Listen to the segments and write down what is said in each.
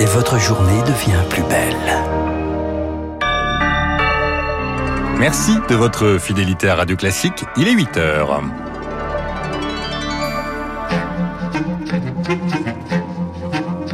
Et votre journée devient plus belle. Merci de votre fidélité à Radio Classique. Il est 8 heures.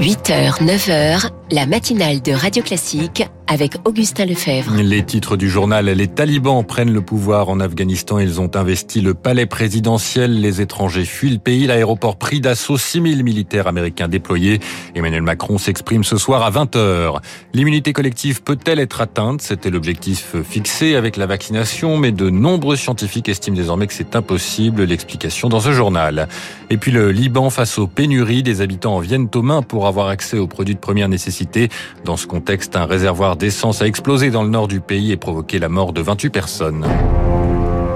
8h, 9h, la matinale de Radio Classique avec Augustin Lefebvre. Les titres du journal, les talibans prennent le pouvoir en Afghanistan. Ils ont investi le palais présidentiel. Les étrangers fuient le pays. L'aéroport pris d'assaut 6000 militaires américains déployés. Emmanuel Macron s'exprime ce soir à 20h. L'immunité collective peut-elle être atteinte? C'était l'objectif fixé avec la vaccination, mais de nombreux scientifiques estiment désormais que c'est impossible. L'explication dans ce journal. Et puis le Liban face aux pénuries. Des habitants en viennent aux mains pour avoir accès aux produits de première nécessité. Dans ce contexte, un réservoir d'essence a explosé dans le nord du pays et provoqué la mort de 28 personnes.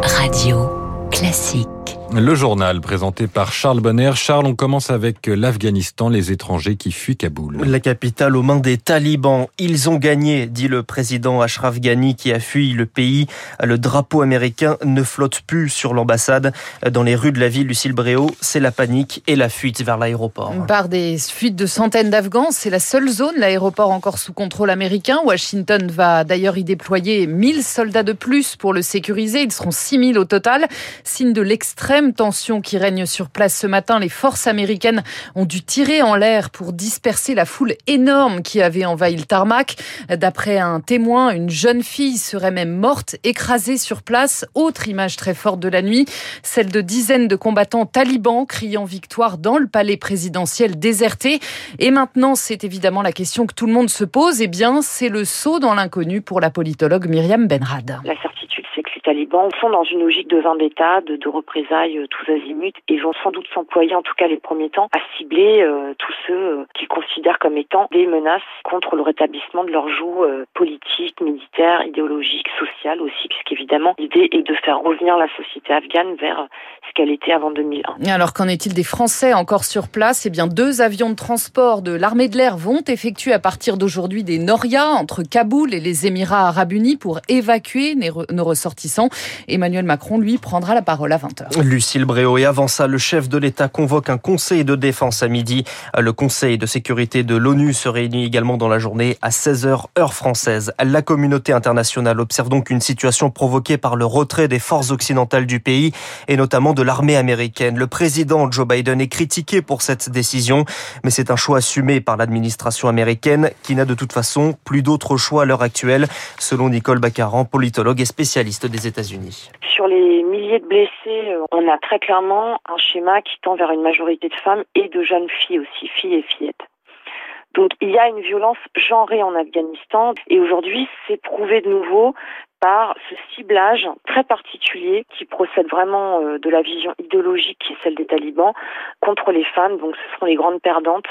Radio classique. Le journal présenté par Charles Bonner. Charles, on commence avec l'Afghanistan, les étrangers qui fuient Kaboul. La capitale aux mains des talibans. Ils ont gagné, dit le président Ashraf Ghani qui a fui le pays. Le drapeau américain ne flotte plus sur l'ambassade. Dans les rues de la ville, Lucille Bréau, c'est la panique et la fuite vers l'aéroport. Par des fuites de centaines d'Afghans, c'est la seule zone, l'aéroport encore sous contrôle américain. Washington va d'ailleurs y déployer 1000 soldats de plus pour le sécuriser. Ils seront 6000 au total. Signe de l'extrême tension qui règne sur place ce matin. Les forces américaines ont dû tirer en l'air pour disperser la foule énorme qui avait envahi le tarmac. D'après un témoin, une jeune fille serait même morte, écrasée sur place. Autre image très forte de la nuit, celle de dizaines de combattants talibans criant victoire dans le palais présidentiel déserté. Et maintenant, c'est évidemment la question que tout le monde se pose. Eh bien, c'est le saut dans l'inconnu pour la politologue Myriam Benrad certitude, c'est que les talibans sont dans une logique de vendetta, de, de représailles euh, tous azimuts et vont sans doute s'employer, en tout cas les premiers temps, à cibler euh, tous ceux euh, qu'ils considèrent comme étant des menaces contre le rétablissement de leur joug euh, politique, militaire, idéologique, social aussi, puisqu'évidemment l'idée est de faire revenir la société afghane vers ce qu'elle était avant 2001. Alors qu'en est-il des Français encore sur place? Eh bien, deux avions de transport de l'armée de l'air vont effectuer à partir d'aujourd'hui des Noria entre Kaboul et les Émirats arabes unis pour évacuer nos ressortissants. Emmanuel Macron, lui, prendra la parole à 20h. Lucille Bréau. Et avant ça, le chef de l'État convoque un conseil de défense à midi. Le conseil de sécurité de l'ONU se réunit également dans la journée à 16h heure française. La communauté internationale observe donc une situation provoquée par le retrait des forces occidentales du pays et notamment de l'armée américaine. Le président Joe Biden est critiqué pour cette décision, mais c'est un choix assumé par l'administration américaine qui n'a de toute façon plus d'autre choix à l'heure actuelle, selon Nicole Baccaran, politologue et spécialiste des Sur les milliers de blessés, euh, on a très clairement un schéma qui tend vers une majorité de femmes et de jeunes filles aussi, filles et fillettes. Donc il y a une violence genrée en Afghanistan et aujourd'hui c'est prouvé de nouveau par ce ciblage très particulier qui procède vraiment euh, de la vision idéologique qui est celle des talibans contre les femmes. Donc ce seront les grandes perdantes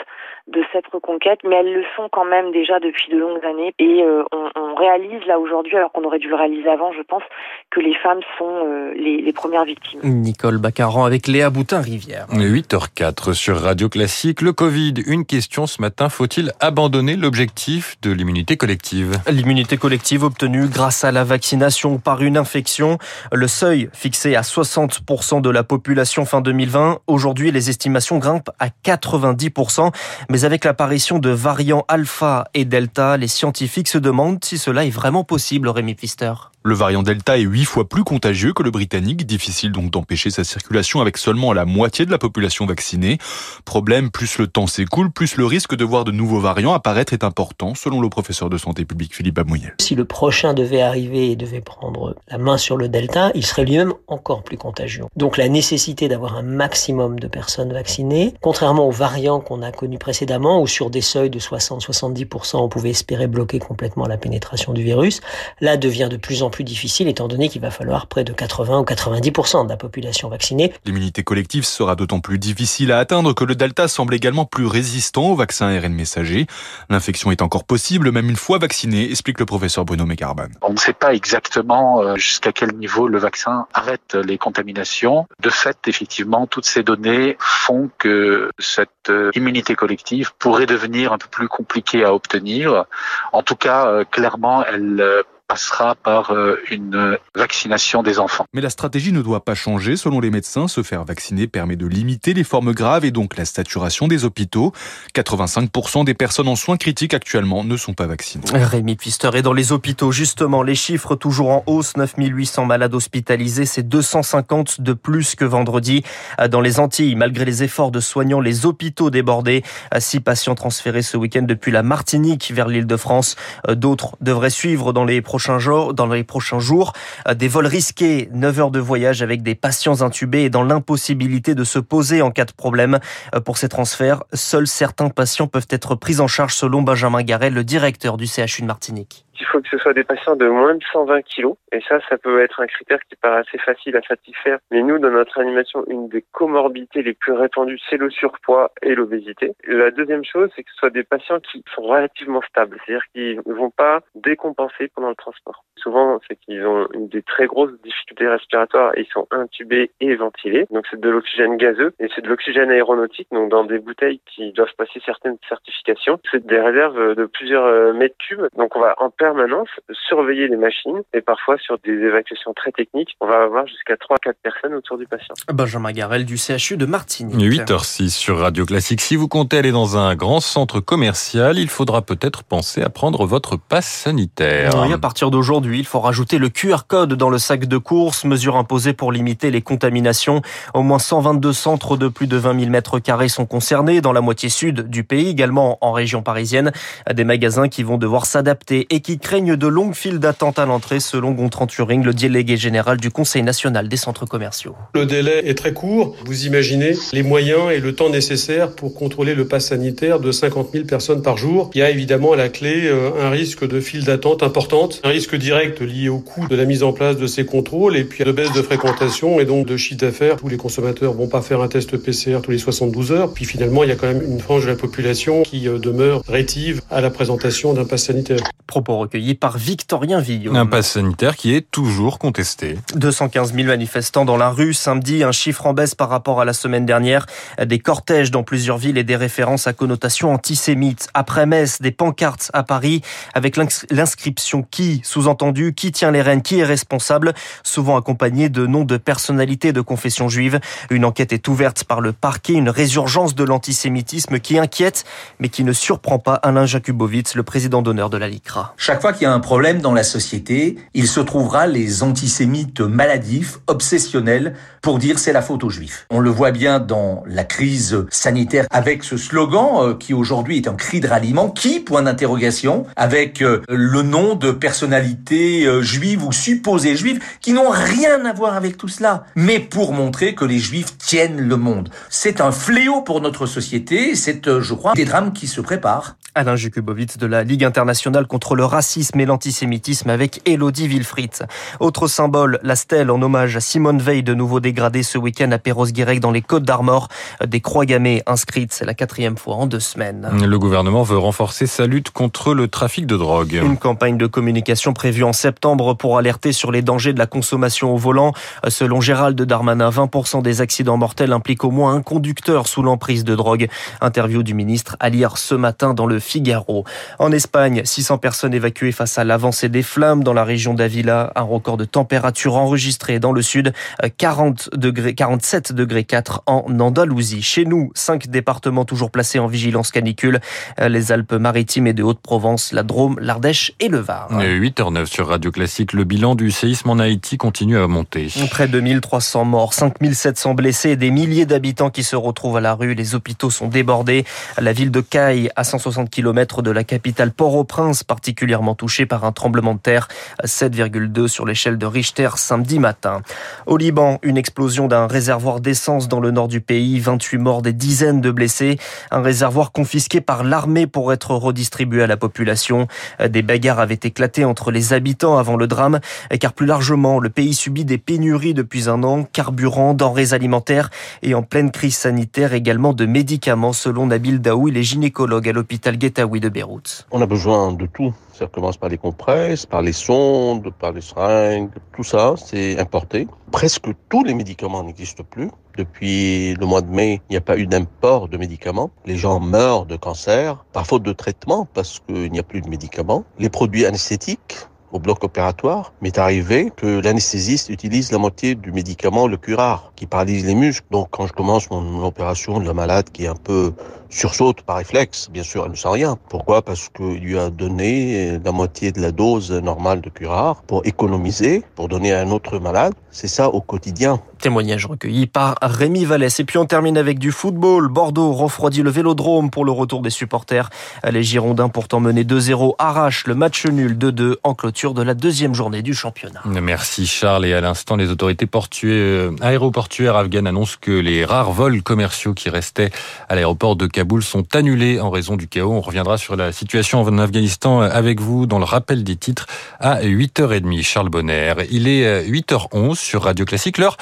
de cette reconquête, mais elles le sont quand même déjà depuis de longues années. Et euh, on, on, réalise là aujourd'hui, alors qu'on aurait dû le réaliser avant, je pense, que les femmes sont euh, les, les, premières victimes. Nicole Baccaran avec Léa Boutin-Rivière. 8h04 sur Radio Classique. Le Covid, une question ce matin, faut-il abandonner l'objectif de l'immunité collective? L'immunité collective obtenue grâce à la vaccination par une infection. Le seuil fixé à 60% de la population fin 2020. Aujourd'hui, les estimations grimpent à 90%. Mais avec l'apparition de variants alpha et delta, les scientifiques se demandent si cela est vraiment possible, Rémi Pfister. Le variant Delta est 8 fois plus contagieux que le britannique, difficile donc d'empêcher sa circulation avec seulement la moitié de la population vaccinée. Problème, plus le temps s'écoule, plus le risque de voir de nouveaux variants apparaître est important, selon le professeur de santé publique Philippe Amouyel. Si le prochain devait arriver et devait prendre la main sur le Delta, il serait lui-même encore plus contagieux. Donc la nécessité d'avoir un maximum de personnes vaccinées, contrairement aux variants qu'on a connus précédemment, où sur des seuils de 60-70%, on pouvait espérer bloquer complètement la pénétration du virus, là devient de plus en plus difficile étant donné qu'il va falloir près de 80 ou 90% de la population vaccinée. L'immunité collective sera d'autant plus difficile à atteindre que le Delta semble également plus résistant au vaccin ARN messager. L'infection est encore possible même une fois vacciné, explique le professeur Bruno Mecarban. On ne sait pas exactement euh, jusqu'à quel niveau le vaccin arrête les contaminations. De fait, effectivement, toutes ces données font que cette euh, immunité collective pourrait devenir un peu plus compliquée à obtenir. En tout cas, euh, clairement, elle passera par euh, une vaccination des enfants. Mais la stratégie ne doit pas changer. Selon les médecins, se faire vacciner permet de limiter les formes graves et donc la saturation des hôpitaux. 85% des personnes en soins critiques actuellement ne sont pas vaccinées. Rémi Pister est dans les hôpitaux. Justement, les chiffres toujours en hausse. 9800 malades hospitalisés, c'est 250 de plus que vendredi. Dans les Antilles, malgré les efforts de soignants, les hôpitaux débordés. Six patients transférés ce week-end depuis la Martinique vers l'île de France. D'autres devraient suivre dans les prochains jours. Dans les prochains jours. Des vols risqués, 9 heures de voyage avec des patients intubés et dans l'impossibilité de se poser en cas de problème. Pour ces transferts, seuls certains patients peuvent être pris en charge selon Benjamin Garel, le directeur du CHU de Martinique il faut que ce soit des patients de moins de 120 kilos. Et ça, ça peut être un critère qui paraît assez facile à satisfaire. Mais nous, dans notre animation, une des comorbidités les plus répandues, c'est le surpoids et l'obésité. La deuxième chose, c'est que ce soit des patients qui sont relativement stables. C'est-à-dire qu'ils ne vont pas décompenser pendant le transport. Souvent, c'est qu'ils ont des très grosses difficultés respiratoires et ils sont intubés et ventilés. Donc, c'est de l'oxygène gazeux et c'est de l'oxygène aéronautique. Donc, dans des bouteilles qui doivent passer certaines certifications. C'est des réserves de plusieurs euh, mètres cubes. Donc, on va en permanence surveiller les machines et parfois sur des évacuations très techniques, on va avoir jusqu'à 3-4 personnes autour du patient. Benjamin Garel du CHU de Martigny. 8h06 sur Radio Classique. Si vous comptez aller dans un grand centre commercial, il faudra peut-être penser à prendre votre passe sanitaire. Oui, à partir d'aujourd'hui, il faut rajouter le QR code dans le sac de course, mesure imposée pour limiter les contaminations. Au moins 122 centres de plus de 20 000 mètres carrés sont concernés dans la moitié sud du pays, également en région parisienne. Des magasins qui vont devoir s'adapter et qui craignent de longues files d'attente à l'entrée, selon Gontran Turing, le délégué général du Conseil national des centres commerciaux. Le délai est très court. Vous imaginez les moyens et le temps nécessaire pour contrôler le pass sanitaire de 50 000 personnes par jour. Il y a évidemment à la clé euh, un risque de file d'attente importante, un risque direct lié au coût de la mise en place de ces contrôles et puis de baisse de fréquentation et donc de chiffre d'affaires. Tous les consommateurs vont pas faire un test PCR tous les 72 heures. Puis finalement, il y a quand même une frange de la population qui euh, demeure rétive à la présentation d'un pass sanitaire. Propos recueillis par Victorien Villot. Un pass sanitaire qui est toujours contesté. 215 000 manifestants dans la rue samedi, un chiffre en baisse par rapport à la semaine dernière. Des cortèges dans plusieurs villes et des références à connotation antisémite. Après Metz, des pancartes à Paris avec l'inscription qui, sous-entendu, qui tient les rênes, qui est responsable, souvent accompagné de noms de personnalités de confession juive. Une enquête est ouverte par le parquet, une résurgence de l'antisémitisme qui inquiète, mais qui ne surprend pas Alain Jakubowicz, le président d'honneur de la LICRA. Chaque fois qu'il y a un problème dans la société, il se trouvera les antisémites maladifs, obsessionnels, pour dire c'est la faute aux juifs. On le voit bien dans la crise sanitaire avec ce slogan euh, qui aujourd'hui est un cri de ralliement. Qui Point d'interrogation. Avec euh, le nom de personnalités euh, juives ou supposées juives qui n'ont rien à voir avec tout cela. Mais pour montrer que les juifs tiennent le monde. C'est un fléau pour notre société. C'est, je crois, des drames qui se préparent. Alain Jukubowicz de la Ligue internationale contre le racisme et l'antisémitisme avec Elodie Wilfried. Autre symbole, la stèle en hommage à Simone Veil, de nouveau dégradée ce week-end à Perros-Guirec dans les Côtes d'Armor. Des croix gammées inscrites, c'est la quatrième fois en deux semaines. Le gouvernement veut renforcer sa lutte contre le trafic de drogue. Une campagne de communication prévue en septembre pour alerter sur les dangers de la consommation au volant. Selon Gérald Darmanin, 20% des accidents mortels impliquent au moins un conducteur sous l'emprise de drogue. Interview du ministre à lire ce matin dans le Figaro. En Espagne, 600 personnes évacuées face à l'avancée des flammes dans la région d'Avila. Un record de température enregistré dans le sud, 40 degrés, 47 degrés 4 en Andalousie. Chez nous, 5 départements toujours placés en vigilance canicule. Les Alpes-Maritimes et de Haute-Provence, la Drôme, l'Ardèche et le Var. 8h09 sur Radio Classique. Le bilan du séisme en Haïti continue à monter. Près de 1300 morts, 5700 blessés et des milliers d'habitants qui se retrouvent à la rue. Les hôpitaux sont débordés. La ville de Caille, à 160 km de la capitale Port-au-Prince, particulièrement touchée par un tremblement de terre, 7,2 sur l'échelle de Richter samedi matin. Au Liban, une explosion d'un réservoir d'essence dans le nord du pays, 28 morts, des dizaines de blessés, un réservoir confisqué par l'armée pour être redistribué à la population. Des bagarres avaient éclaté entre les habitants avant le drame, car plus largement, le pays subit des pénuries depuis un an, carburant, denrées alimentaires et en pleine crise sanitaire également de médicaments, selon Nabil Daoui, les gynécologues à l'hôpital De Beyrouth. On a besoin de tout. Ça commence par les compresses, par les sondes, par les seringues, tout ça, c'est importé. Presque tous les médicaments n'existent plus. Depuis le mois de mai, il n'y a pas eu d'import de médicaments. Les gens meurent de cancer par faute de traitement parce qu'il n'y a plus de médicaments. Les produits anesthétiques au bloc opératoire, m'est arrivé que l'anesthésiste utilise la moitié du médicament, le curare, qui paralyse les muscles. Donc quand je commence mon opération, le malade qui est un peu sursaute par réflexe, bien sûr, elle ne sent rien. Pourquoi? Parce qu'il lui a donné la moitié de la dose normale de curare pour économiser, pour donner à un autre malade. C'est ça au quotidien. Témoignage recueilli par Rémi Vallès. Et puis on termine avec du football. Bordeaux refroidit le vélodrome pour le retour des supporters. Les Girondins, pourtant menés 2-0, arrachent le match nul 2-2 en clôture de la deuxième journée du championnat. Merci Charles. Et à l'instant, les autorités portuaires, aéroportuaires afghanes annoncent que les rares vols commerciaux qui restaient à l'aéroport de Kaboul sont annulés en raison du chaos. On reviendra sur la situation en Afghanistan avec vous dans le rappel des titres à 8h30. Charles Bonner. Il est 8h11 sur Radio Classique. L'heure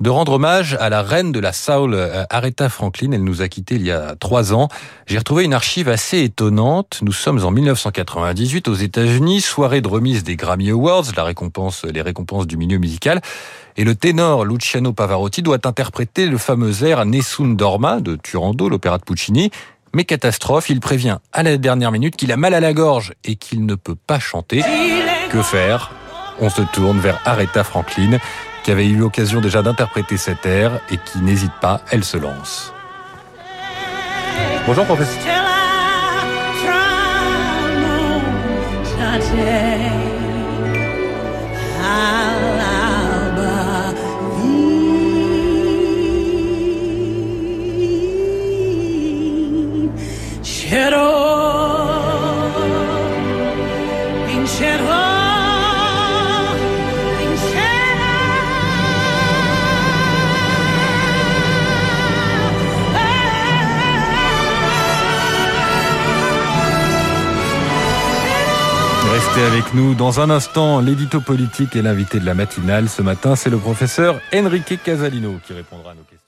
de rendre hommage à la reine de la soul, euh, Aretha Franklin. Elle nous a quittés il y a trois ans. J'ai retrouvé une archive assez étonnante. Nous sommes en 1998 aux États-Unis, soirée de remise des Grammy Awards, la récompense, les récompenses du milieu musical. Et le ténor Luciano Pavarotti doit interpréter le fameux air Nessun Dorma de Turando, l'opéra de Puccini. Mais catastrophe, il prévient à la dernière minute qu'il a mal à la gorge et qu'il ne peut pas chanter. Que faire? On se tourne vers Aretha Franklin qui avait eu l'occasion déjà d'interpréter cet air et qui n'hésite pas, elle se lance. Bonjour professeur. Avec nous dans un instant. L'édito politique et l'invité de la matinale ce matin, c'est le professeur Enrique Casalino qui répondra à nos questions.